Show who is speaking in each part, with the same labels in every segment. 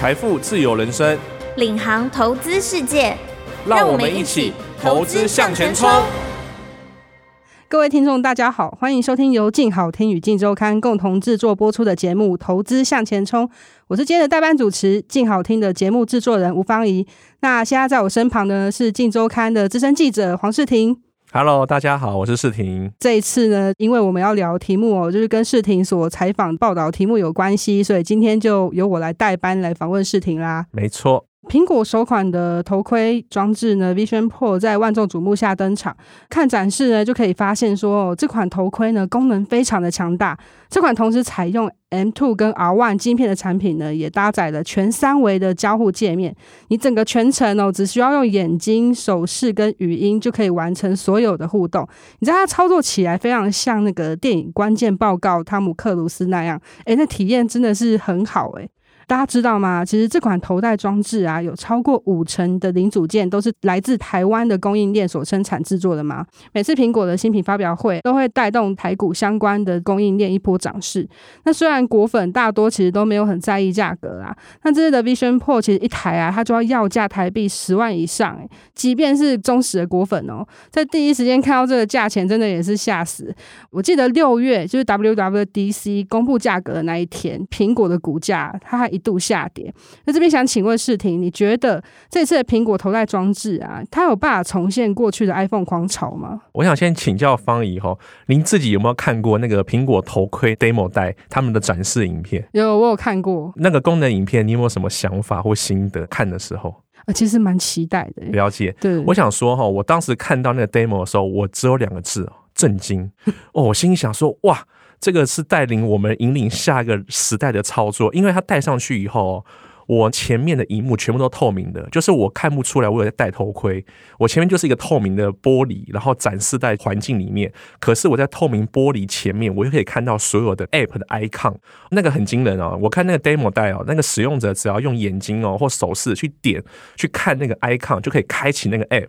Speaker 1: 财富自由人生，
Speaker 2: 领航投资世界，
Speaker 1: 让我们一起投资向前冲。
Speaker 3: 各位听众，大家好，欢迎收听由静好听与静周刊共同制作播出的节目《投资向前冲》，我是今天的代班主持，静好听的节目制作人吴芳仪。那现在在我身旁的呢是静周刊的资深记者黄世廷。
Speaker 1: Hello，大家好，我是世婷。
Speaker 3: 这一次呢，因为我们要聊题目哦，就是跟世婷所采访报道题目有关系，所以今天就由我来代班来访问世婷啦。
Speaker 1: 没错。
Speaker 3: 苹果首款的头盔装置呢，Vision Pro 在万众瞩目下登场。看展示呢，就可以发现说，哦，这款头盔呢功能非常的强大。这款同时采用 M2 跟 R1 晶片的产品呢，也搭载了全三维的交互界面。你整个全程哦，只需要用眼睛、手势跟语音就可以完成所有的互动。你知道它操作起来非常像那个电影《关键报告》汤姆克鲁斯那样，诶，那体验真的是很好诶。大家知道吗？其实这款头戴装置啊，有超过五成的零组件都是来自台湾的供应链所生产制作的嘛。每次苹果的新品发表会都会带动台股相关的供应链一波涨势。那虽然果粉大多其实都没有很在意价格啦，那这次的 Vision Pro 其实一台啊，它就要要价台币十万以上诶。即便是忠实的果粉哦，在第一时间看到这个价钱，真的也是吓死。我记得六月就是 WWDC 公布价格的那一天，苹果的股价它还一度下跌，那这边想请问世廷，你觉得这次的苹果头戴装置啊，它有办法重现过去的 iPhone 狂潮吗？
Speaker 1: 我想先请教方怡哈，您自己有没有看过那个苹果头盔 demo 带他们的展示影片？
Speaker 3: 有，我有看过
Speaker 1: 那个功能影片，你有没有什么想法或心得？看的时候，
Speaker 3: 啊，其实蛮期待的。
Speaker 1: 了解，
Speaker 3: 对，
Speaker 1: 我想说哈，我当时看到那个 demo 的时候，我只有两个字：震惊。哦，我心里想说，哇。这个是带领我们引领下一个时代的操作，因为它戴上去以后，我前面的荧幕全部都透明的，就是我看不出来我有在戴头盔，我前面就是一个透明的玻璃，然后展示在环境里面。可是我在透明玻璃前面，我又可以看到所有的 App 的 icon，那个很惊人哦。我看那个 demo 带哦，那个使用者只要用眼睛哦或手势去点去看那个 icon，就可以开启那个 App。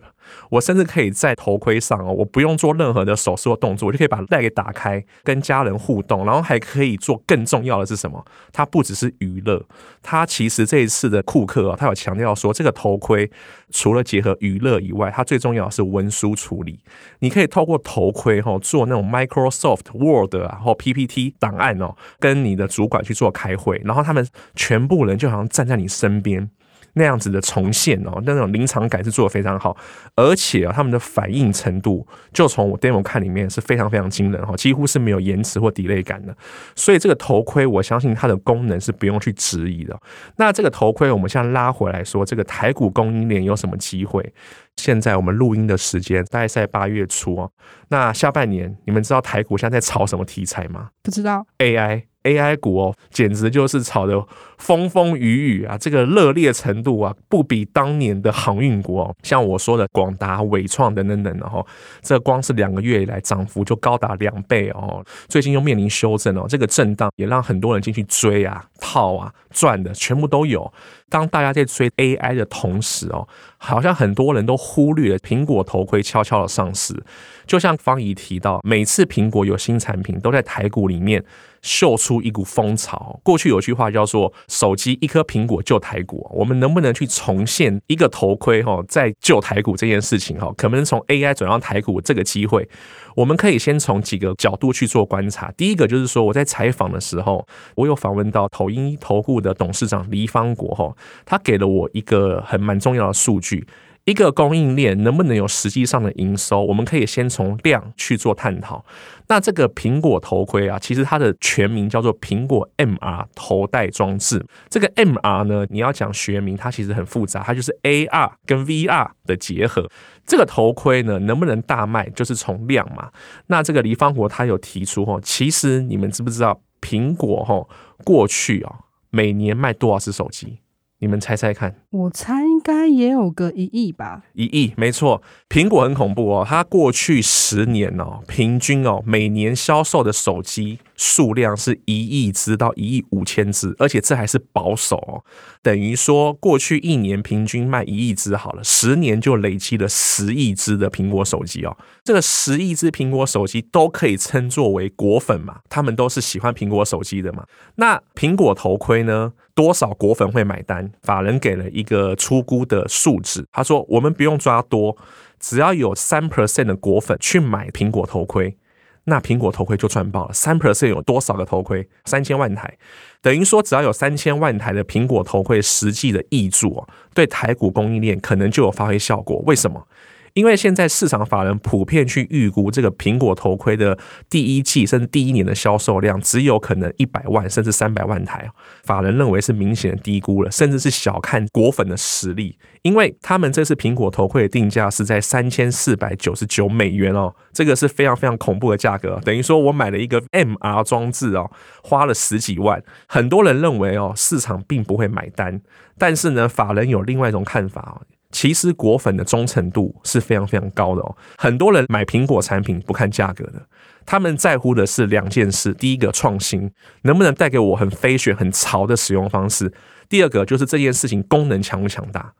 Speaker 1: 我甚至可以在头盔上哦，我不用做任何的手势或动作，我就可以把带给打开，跟家人互动，然后还可以做更重要的是什么？它不只是娱乐，它其实这一次的库克啊，他有强调说，这个头盔除了结合娱乐以外，它最重要的是文书处理。你可以透过头盔哈做那种 Microsoft Word 啊，或 PPT 档案哦，跟你的主管去做开会，然后他们全部人就好像站在你身边。那样子的重现哦，那种临场感是做的非常好，而且啊，他们的反应程度，就从我 demo 看里面是非常非常惊人哈，几乎是没有延迟或 delay 感的。所以这个头盔，我相信它的功能是不用去质疑的。那这个头盔，我们现在拉回来说，这个台股供应链有什么机会？现在我们录音的时间大概在八月初哦。那下半年，你们知道台股现在在炒什么题材吗？
Speaker 3: 不知道。
Speaker 1: AI。AI 股哦，简直就是炒的风风雨雨啊！这个热烈程度啊，不比当年的航运股哦。像我说的广达、伟创等等等，然后这光是两个月以来涨幅就高达两倍哦。最近又面临修正哦，这个震荡也让很多人进去追啊、套啊、赚的全部都有。当大家在追 AI 的同时哦，好像很多人都忽略了苹果头盔悄悄的上市。就像方怡提到，每次苹果有新产品，都在台股里面。秀出一股风潮。过去有句话叫做“手机一颗苹果救台股”，我们能不能去重现一个头盔哈，在救台股这件事情哈？可不能从 AI 转到台股这个机会，我们可以先从几个角度去做观察。第一个就是说，我在采访的时候，我有访问到投音投顾的董事长黎方国哈，他给了我一个很蛮重要的数据。一个供应链能不能有实际上的营收？我们可以先从量去做探讨。那这个苹果头盔啊，其实它的全名叫做苹果 MR 头戴装置。这个 MR 呢，你要讲学名，它其实很复杂，它就是 AR 跟 VR 的结合。这个头盔呢，能不能大卖，就是从量嘛。那这个黎方国他有提出哦，其实你们知不知道苹果哈过去啊每年卖多少只手机？你们猜猜看。
Speaker 3: 我猜应该也有个一亿吧，
Speaker 1: 一亿没错。苹果很恐怖哦，它过去十年哦，平均哦每年销售的手机数量是一亿支到一亿五千支，而且这还是保守哦，等于说过去一年平均卖一亿支好了，十年就累积了十亿支的苹果手机哦。这个十亿支苹果手机都可以称作为果粉嘛，他们都是喜欢苹果手机的嘛。那苹果头盔呢？多少果粉会买单？法人给了一一个初估的数值，他说我们不用抓多，只要有三 percent 的果粉去买苹果头盔，那苹果头盔就赚爆了。三 percent 有多少个头盔？三千万台，等于说只要有三千万台的苹果头盔实际的挹注，对台股供应链可能就有发挥效果。为什么？因为现在市场法人普遍去预估这个苹果头盔的第一季甚至第一年的销售量，只有可能一百万甚至三百万台，法人认为是明显低估了，甚至是小看果粉的实力。因为他们这次苹果头盔的定价是在三千四百九十九美元哦，这个是非常非常恐怖的价格，等于说我买了一个 MR 装置哦，花了十几万。很多人认为哦，市场并不会买单，但是呢，法人有另外一种看法哦。其实果粉的忠诚度是非常非常高的哦，很多人买苹果产品不看价格的，他们在乎的是两件事：第一个创新，能不能带给我很飞雪、很潮的使用方式；第二个就是这件事情功能强不强大。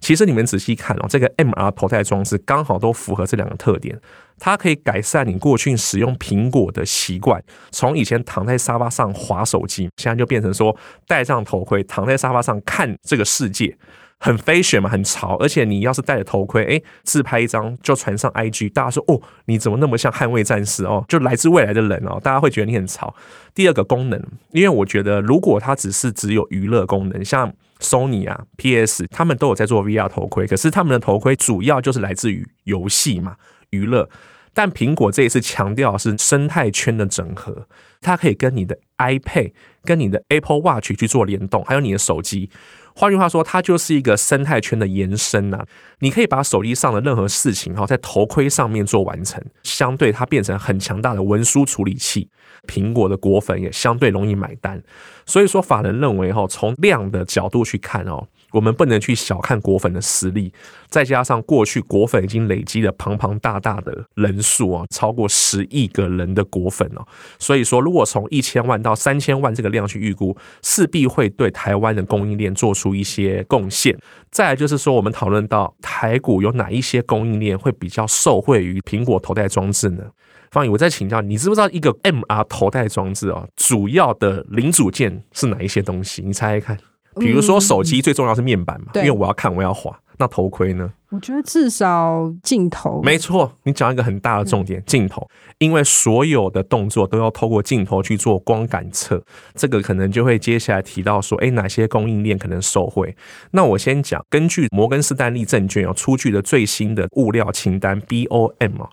Speaker 1: 其实你们仔细看哦，这个 MR 头戴装置刚好都符合这两个特点，它可以改善你过去使用苹果的习惯，从以前躺在沙发上划手机，现在就变成说戴上头盔，躺在沙发上看这个世界。很 fashion 嘛，很潮，而且你要是戴着头盔，诶，自拍一张就传上 IG，大家说哦，你怎么那么像捍卫战士哦？就来自未来的人哦，大家会觉得你很潮。第二个功能，因为我觉得如果它只是只有娱乐功能，像 Sony 啊、PS，他们都有在做 VR 头盔，可是他们的头盔主要就是来自于游戏嘛，娱乐。但苹果这一次强调是生态圈的整合，它可以跟你的 iPad、跟你的 Apple Watch 去做联动，还有你的手机。换句话说，它就是一个生态圈的延伸呐。你可以把手机上的任何事情哈，在头盔上面做完成，相对它变成很强大的文书处理器。苹果的果粉也相对容易买单。所以说，法人认为哈，从量的角度去看哦。我们不能去小看果粉的实力，再加上过去果粉已经累积了庞庞大大的人数啊，超过十亿个人的果粉哦，所以说如果从一千万到三千万这个量去预估，势必会对台湾的供应链做出一些贡献。再来就是说，我们讨论到台股有哪一些供应链会比较受惠于苹果头戴装置呢？方宇，我再请教你，知不知道一个 MR 头戴装置啊，主要的零组件是哪一些东西？你猜猜看。比如说手机最重要是面板嘛，嗯、因为我要看我要滑。那头盔呢？
Speaker 3: 我觉得至少镜头。
Speaker 1: 没错，你讲一个很大的重点，镜头，因为所有的动作都要透过镜头去做光感测，这个可能就会接下来提到说，哎，哪些供应链可能受惠？那我先讲，根据摩根士丹利证券有出具的最新的物料清单 BOM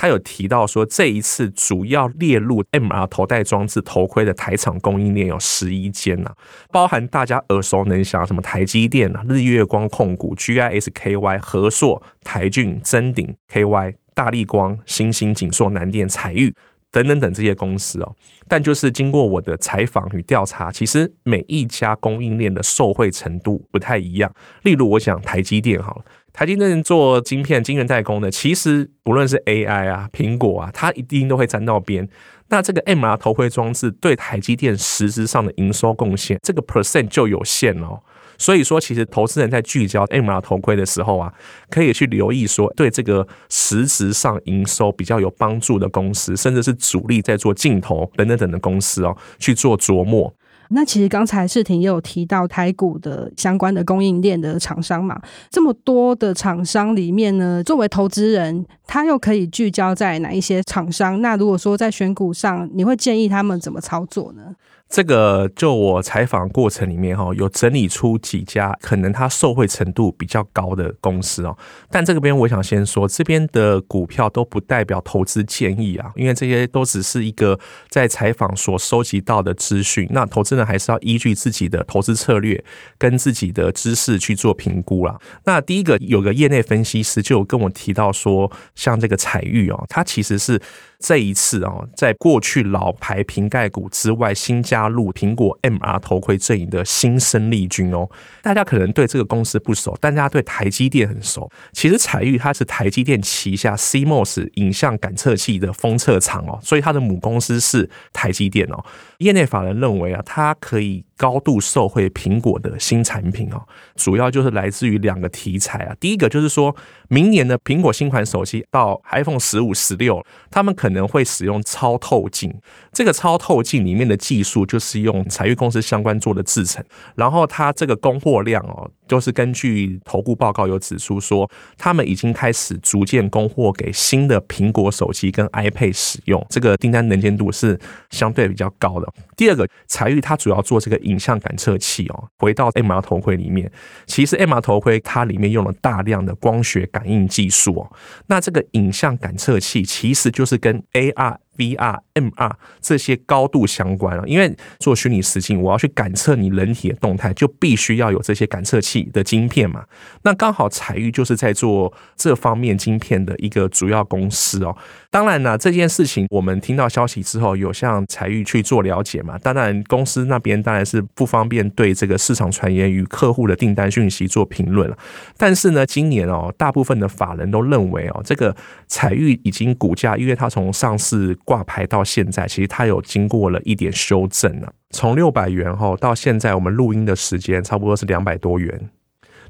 Speaker 1: 他有提到说，这一次主要列入 MR 头戴装置头盔的台厂供应链有十一间呐，包含大家耳熟能详什么台积电、日月光控股、GIS-KY、和硕、台郡、臻鼎、KY、大力光、新兴、景硕、南电、采钰等等等这些公司哦。但就是经过我的采访与调查，其实每一家供应链的受惠程度不太一样。例如，我讲台积电好了。台积电做晶片、晶圆代工的，其实不论是 AI 啊、苹果啊，它一定都会沾到边。那这个 MR 头盔装置对台积电实质上的营收贡献，这个 percent 就有限哦。所以说，其实投资人在聚焦 MR 头盔的时候啊，可以去留意说，对这个实质上营收比较有帮助的公司，甚至是主力在做镜头等等等的公司哦，去做琢磨。
Speaker 3: 那其实刚才世廷也有提到台股的相关的供应链的厂商嘛，这么多的厂商里面呢，作为投资人，他又可以聚焦在哪一些厂商？那如果说在选股上，你会建议他们怎么操作呢？
Speaker 1: 这个就我采访过程里面哈，有整理出几家可能它受惠程度比较高的公司哦。但这个边我想先说，这边的股票都不代表投资建议啊，因为这些都只是一个在采访所收集到的资讯。那投资人还是要依据自己的投资策略跟自己的知识去做评估啦。那第一个有个业内分析师就有跟我提到说，像这个采钰哦，它其实是这一次啊，在过去老牌瓶盖股之外，新加入苹果 MR 头盔阵营的新生力军哦。大家可能对这个公司不熟，但大家对台积电很熟。其实彩玉它是台积电旗下 CMOS 影像感测器的封测厂哦，所以它的母公司是台积电哦。业内法人认为啊，它可以高度受惠苹果的新产品哦，主要就是来自于两个题材啊。第一个就是说明年的苹果新款手机到 iPhone 十五、十六，他们可能会使用超透镜。这个超透镜里面的技术就是用采钰公司相关做的制成，然后它这个供货量哦，就是根据投顾报告有指出说，他们已经开始逐渐供货给新的苹果手机跟 iPad 使用，这个订单能见度是相对比较高的。第二个，彩玉它主要做这个影像感测器哦。回到 MR 头盔里面，其实 MR 头盔它里面用了大量的光学感应技术哦。那这个影像感测器其实就是跟 AR。VR、MR 这些高度相关了，因为做虚拟实境，我要去感测你人体的动态，就必须要有这些感测器的晶片嘛。那刚好彩玉就是在做这方面晶片的一个主要公司哦。当然呢，这件事情我们听到消息之后，有向采钰去做了解嘛。当然，公司那边当然是不方便对这个市场传言与客户的订单讯息做评论了。但是呢，今年哦，大部分的法人都认为哦，这个彩玉已经股价，因为它从上市。挂牌到现在，其实它有经过了一点修正了，从六百元后到现在，我们录音的时间差不多是两百多元。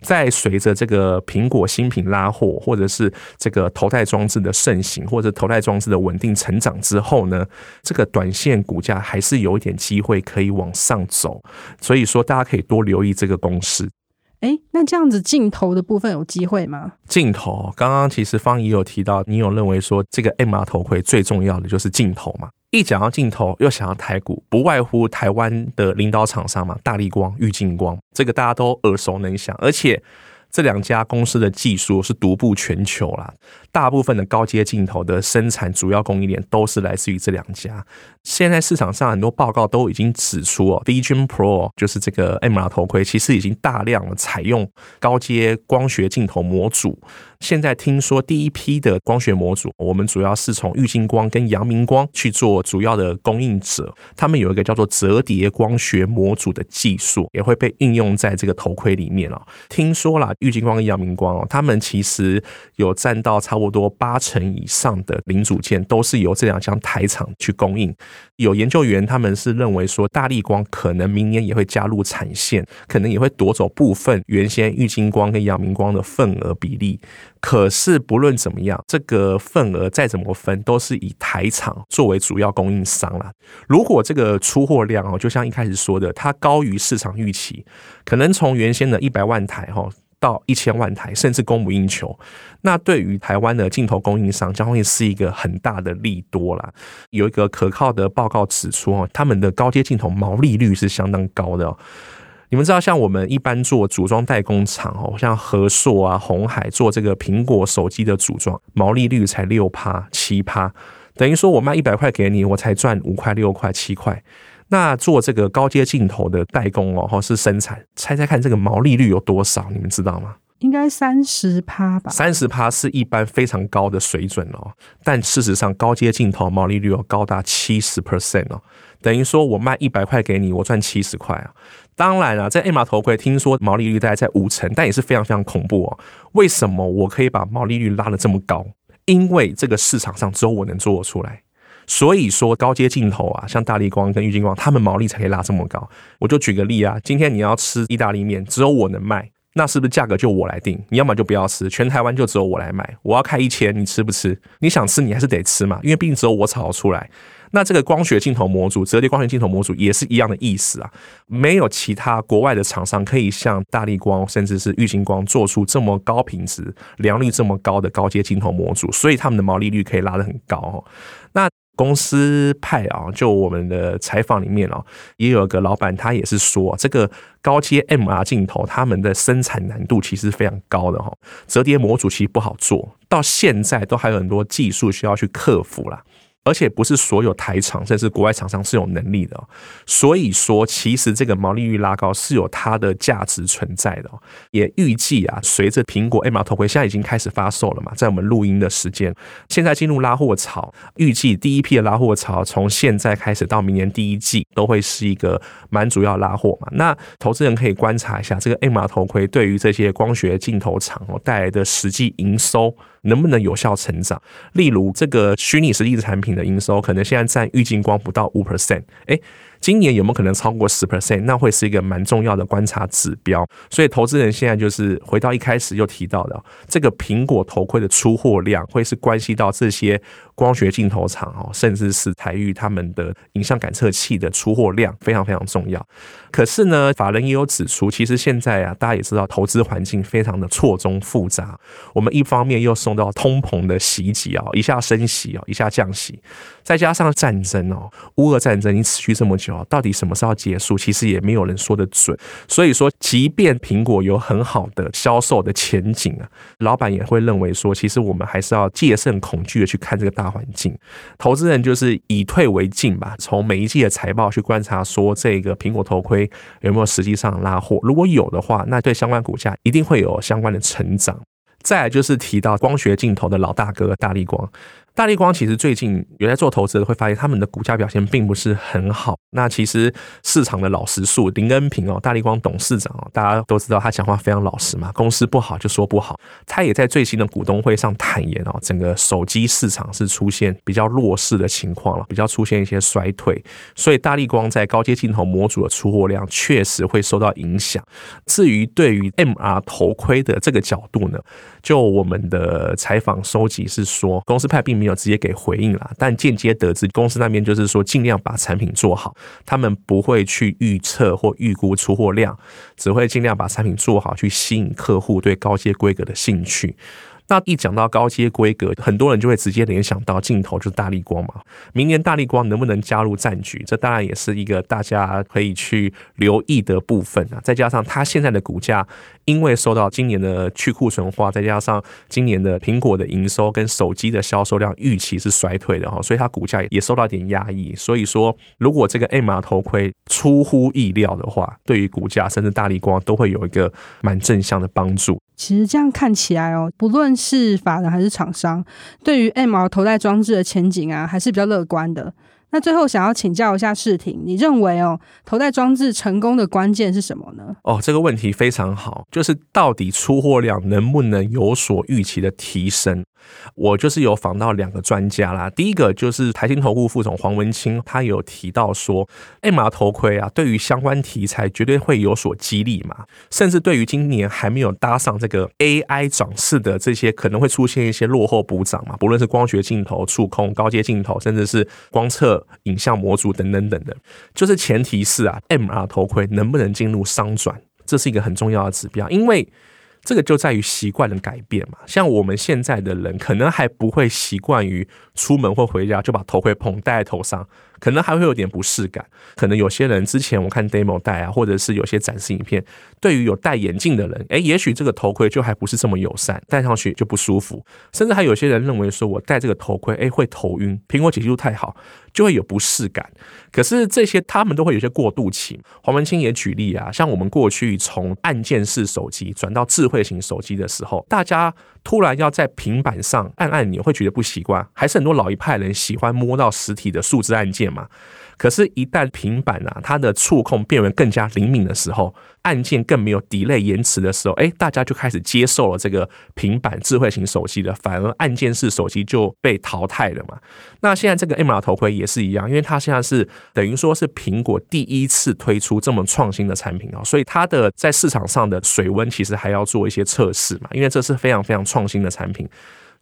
Speaker 1: 在随着这个苹果新品拉货，或者是这个头戴装置的盛行，或者头戴装置的稳定成长之后呢，这个短线股价还是有一点机会可以往上走。所以说，大家可以多留意这个公司。
Speaker 3: 哎，那这样子镜头的部分有机会吗？
Speaker 1: 镜头，刚刚其实方怡有提到，你有认为说这个 MR 头盔最重要的就是镜头嘛？一讲到镜头，又想到台股，不外乎台湾的领导厂商嘛，大力光、玉镜光，这个大家都耳熟能详，而且这两家公司的技术是独步全球啦。大部分的高阶镜头的生产主要供应链都是来自于这两家。现在市场上很多报告都已经指出哦，Vision Pro 就是这个 MR 头盔，其实已经大量的采用高阶光学镜头模组。现在听说第一批的光学模组，我们主要是从玉晶光跟阳明光去做主要的供应者。他们有一个叫做折叠光学模组的技术，也会被应用在这个头盔里面哦。听说啦，玉晶光跟阳明光哦，他们其实有占到。差不多多八成以上的零组件都是由这两家台厂去供应。有研究员他们是认为说，大力光可能明年也会加入产线，可能也会夺走部分原先玉晶光跟阳明光的份额比例。可是不论怎么样，这个份额再怎么分，都是以台厂作为主要供应商了。如果这个出货量哦，就像一开始说的，它高于市场预期，可能从原先的一百万台哈。到一千万台，甚至供不应求，那对于台湾的镜头供应商将会是一个很大的利多啦。有一个可靠的报告指出，哦，他们的高阶镜头毛利率是相当高的。你们知道，像我们一般做组装代工厂，哦，像和硕啊、鸿海做这个苹果手机的组装，毛利率才六趴、七趴，等于说我卖一百块给你，我才赚五块、六块、七块。那做这个高阶镜头的代工哦，或是生产，猜猜看这个毛利率有多少？你们知道吗？
Speaker 3: 应该三十趴吧。
Speaker 1: 三十趴是一般非常高的水准哦，但事实上高阶镜头毛利率有高达七十 percent 哦，等于说我卖一百块给你，我赚七十块啊。当然啊，在 MR 头盔听说毛利率大概在五成，但也是非常非常恐怖哦。为什么我可以把毛利率拉得这么高？因为这个市场上只有我能做得出来。所以说高阶镜头啊，像大力光跟玉晶光，他们毛利才可以拉这么高。我就举个例啊，今天你要吃意大利面，只有我能卖，那是不是价格就我来定？你要么就不要吃，全台湾就只有我来卖。我要开一千，你吃不吃？你想吃你还是得吃嘛，因为毕竟只有我炒出来。那这个光学镜头模组、折叠光学镜头模组也是一样的意思啊，没有其他国外的厂商可以像大力光甚至是玉晶光做出这么高品质、良率这么高的高阶镜头模组，所以他们的毛利率可以拉得很高哦。那公司派啊，就我们的采访里面哦，也有个老板，他也是说，这个高阶 MR 镜头，他们的生产难度其实非常高的哈，折叠模组其实不好做，到现在都还有很多技术需要去克服啦。而且不是所有台厂甚至国外厂商是有能力的。所以说，其实这个毛利率拉高是有它的价值存在的。也预计啊，随着苹果 MR 头盔现在已经开始发售了嘛，在我们录音的时间，现在进入拉货潮，预计第一批的拉货潮从现在开始到明年第一季都会是一个蛮主要拉货嘛。那投资人可以观察一下这个 MR 头盔对于这些光学镜头厂哦带来的实际营收能不能有效成长？例如这个虚拟实际产品的营收，可能现在占玉晶光不到五 percent，哎。今年有没有可能超过十 percent？那会是一个蛮重要的观察指标。所以投资人现在就是回到一开始又提到的，这个苹果头盔的出货量会是关系到这些光学镜头厂哦，甚至是台钰他们的影像感测器的出货量非常非常重要。可是呢，法人也有指出，其实现在啊，大家也知道投资环境非常的错综复杂。我们一方面又受到通膨的袭击啊，一下升息啊，一下降息，再加上战争哦，乌俄战争已经持续这么久。到底什么时候结束？其实也没有人说得准。所以说，即便苹果有很好的销售的前景啊，老板也会认为说，其实我们还是要戒慎恐惧的去看这个大环境。投资人就是以退为进吧，从每一季的财报去观察，说这个苹果头盔有没有实际上拉货。如果有的话，那对相关股价一定会有相关的成长。再来就是提到光学镜头的老大哥大力光。大力光其实最近有在做投资的，会发现他们的股价表现并不是很好。那其实市场的老实数，林恩平哦，大力光董事长哦，大家都知道他讲话非常老实嘛，公司不好就说不好。他也在最新的股东会上坦言哦，整个手机市场是出现比较弱势的情况了，比较出现一些衰退。所以大力光在高阶镜头模组的出货量确实会受到影响。至于对于 MR 头盔的这个角度呢，就我们的采访收集是说，公司派并没有。有直接给回应了，但间接得知公司那边就是说尽量把产品做好，他们不会去预测或预估出货量，只会尽量把产品做好，去吸引客户对高阶规格的兴趣。那一讲到高阶规格，很多人就会直接联想到镜头就是大立光嘛。明年大立光能不能加入战局，这当然也是一个大家可以去留意的部分啊。再加上它现在的股价，因为受到今年的去库存化，再加上今年的苹果的营收跟手机的销售量预期是衰退的哈，所以它股价也受到一点压抑。所以说，如果这个 MR 头盔出乎意料的话，对于股价甚至大立光都会有一个蛮正向的帮助。
Speaker 3: 其实这样看起来哦，不论是法人还是厂商，对于 MR 头戴装置的前景啊，还是比较乐观的。那最后想要请教一下世廷，你认为哦，头戴装置成功的关键是什么呢？
Speaker 1: 哦，这个问题非常好，就是到底出货量能不能有所预期的提升？我就是有访到两个专家啦，第一个就是台新投顾副总黄文清，他有提到说，MR 头盔啊，对于相关题材绝对会有所激励嘛，甚至对于今年还没有搭上这个 AI 涨势的这些，可能会出现一些落后补涨嘛，不论是光学镜头、触控、高阶镜头，甚至是光测。影像模组等等等等，就是前提是啊，MR 头盔能不能进入商转，这是一个很重要的指标，因为这个就在于习惯的改变嘛。像我们现在的人，可能还不会习惯于出门或回家就把头盔捧戴在头上。可能还会有点不适感，可能有些人之前我看 demo 戴啊，或者是有些展示影片，对于有戴眼镜的人，诶，也许这个头盔就还不是这么友善，戴上去就不舒服，甚至还有些人认为说我戴这个头盔，诶，会头晕，苹果解析度太好，就会有不适感。可是这些他们都会有些过渡期。黄文清也举例啊，像我们过去从按键式手机转到智慧型手机的时候，大家突然要在平板上按按钮，会觉得不习惯，还是很多老一派人喜欢摸到实体的数字按键嘛。可是，一旦平板啊，它的触控变为更加灵敏的时候，按键更没有 delay 延迟的时候，哎，大家就开始接受了这个平板智慧型手机了，反而按键式手机就被淘汰了嘛。那现在这个 MR 头盔也是一样，因为它现在是等于说是苹果第一次推出这么创新的产品啊，所以它的在市场上的水温其实还要做一些测试嘛，因为这是非常非常创创新的产品。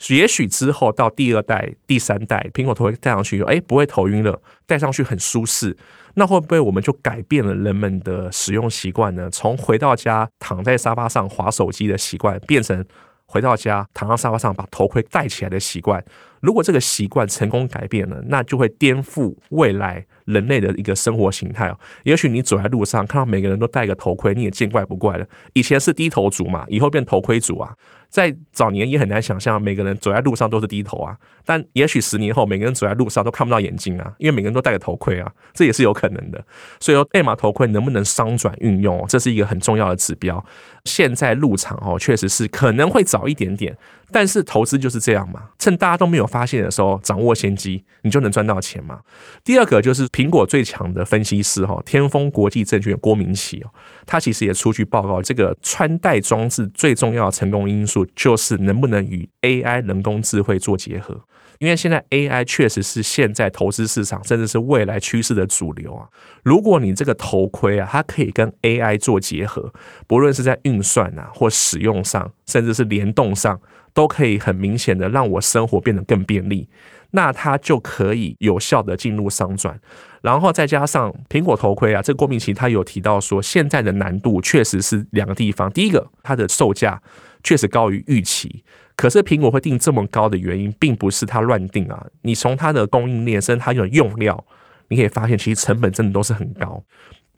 Speaker 1: 也许之后到第二代、第三代，苹果头盔戴上去，哎，不会头晕了，戴上去很舒适。那会不会我们就改变了人们的使用习惯呢？从回到家躺在沙发上划手机的习惯，变成回到家躺在沙发上把头盔戴起来的习惯。如果这个习惯成功改变了，那就会颠覆未来人类的一个生活形态哦。也许你走在路上看到每个人都戴个头盔，你也见怪不怪了。以前是低头族嘛，以后变头盔族啊。在早年也很难想象每个人走在路上都是低头啊，但也许十年后每个人走在路上都看不到眼睛啊，因为每个人都戴个头盔啊，这也是有可能的。所以说，艾玛头盔能不能商转运用，这是一个很重要的指标。现在入场哦，确实是可能会早一点点，但是投资就是这样嘛，趁大家都没有发现的时候掌握先机，你就能赚到钱嘛。第二个就是苹果最强的分析师哈，天风国际证券郭明奇哦，他其实也出具报告，这个穿戴装置最重要的成功因素就是能不能与 AI 人工智慧做结合。因为现在 AI 确实是现在投资市场甚至是未来趋势的主流啊！如果你这个头盔啊，它可以跟 AI 做结合，不论是在运算啊或使用上，甚至是联动上，都可以很明显的让我生活变得更便利，那它就可以有效的进入商转。然后再加上苹果头盔啊，这个郭明奇他有提到说，现在的难度确实是两个地方，第一个它的售价确实高于预期。可是苹果会定这么高的原因，并不是它乱定啊。你从它的供应链，甚至它的用料，你可以发现，其实成本真的都是很高。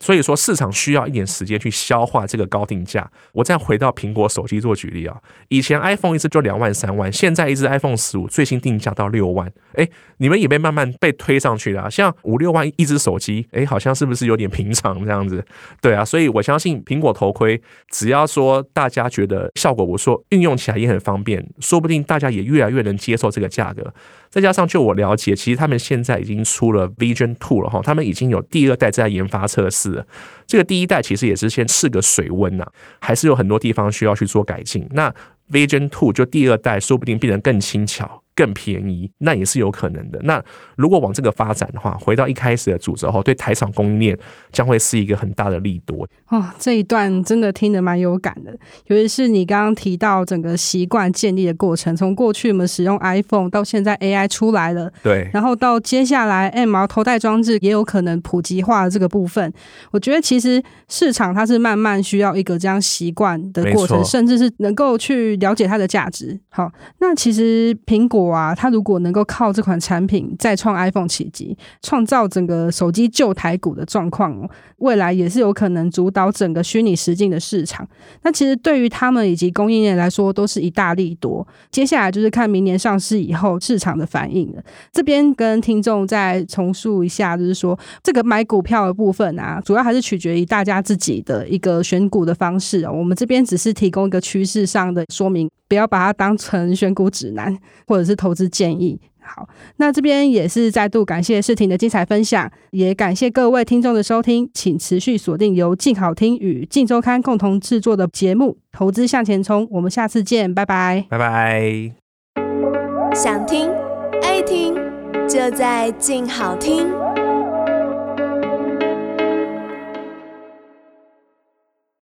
Speaker 1: 所以说市场需要一点时间去消化这个高定价。我再回到苹果手机做举例啊，以前 iPhone 一支就两万三万，现在一支 iPhone 十五最新定价到六万，哎，你们也被慢慢被推上去了啊。像五六万一支手机，哎，好像是不是有点平常这样子？对啊，所以我相信苹果头盔，只要说大家觉得效果不错，运用起来也很方便，说不定大家也越来越能接受这个价格。再加上，就我了解，其实他们现在已经出了 Vision Two 了哈，他们已经有第二代在研发测试。这个第一代其实也是先试个水温呐，还是有很多地方需要去做改进。那 Vision Two 就第二代，说不定变得更轻巧。更便宜，那也是有可能的。那如果往这个发展的话，回到一开始的主轴后，对台厂供应链将会是一个很大的利多。
Speaker 3: 哦，这一段真的听得蛮有感的，尤其是你刚刚提到整个习惯建立的过程，从过去我们使用 iPhone 到现在 AI 出来了，
Speaker 1: 对，
Speaker 3: 然后到接下来 MR 头戴装置也有可能普及化的这个部分，我觉得其实市场它是慢慢需要一个这样习惯的过程，甚至是能够去了解它的价值。好，那其实苹果。哇，他如果能够靠这款产品再创 iPhone 奇迹，创造整个手机旧台股的状况，未来也是有可能主导整个虚拟实境的市场。那其实对于他们以及供应链来说，都是一大利多。接下来就是看明年上市以后市场的反应了。这边跟听众再重述一下，就是说这个买股票的部分啊，主要还是取决于大家自己的一个选股的方式哦。我们这边只是提供一个趋势上的说明，不要把它当成选股指南，或者是。投资建议。好，那这边也是再度感谢世婷的精彩分享，也感谢各位听众的收听，请持续锁定由静好听与静周刊共同制作的节目《投资向前冲》，我们下次见，拜拜，
Speaker 1: 拜拜。
Speaker 2: 想听爱听，就在静好听。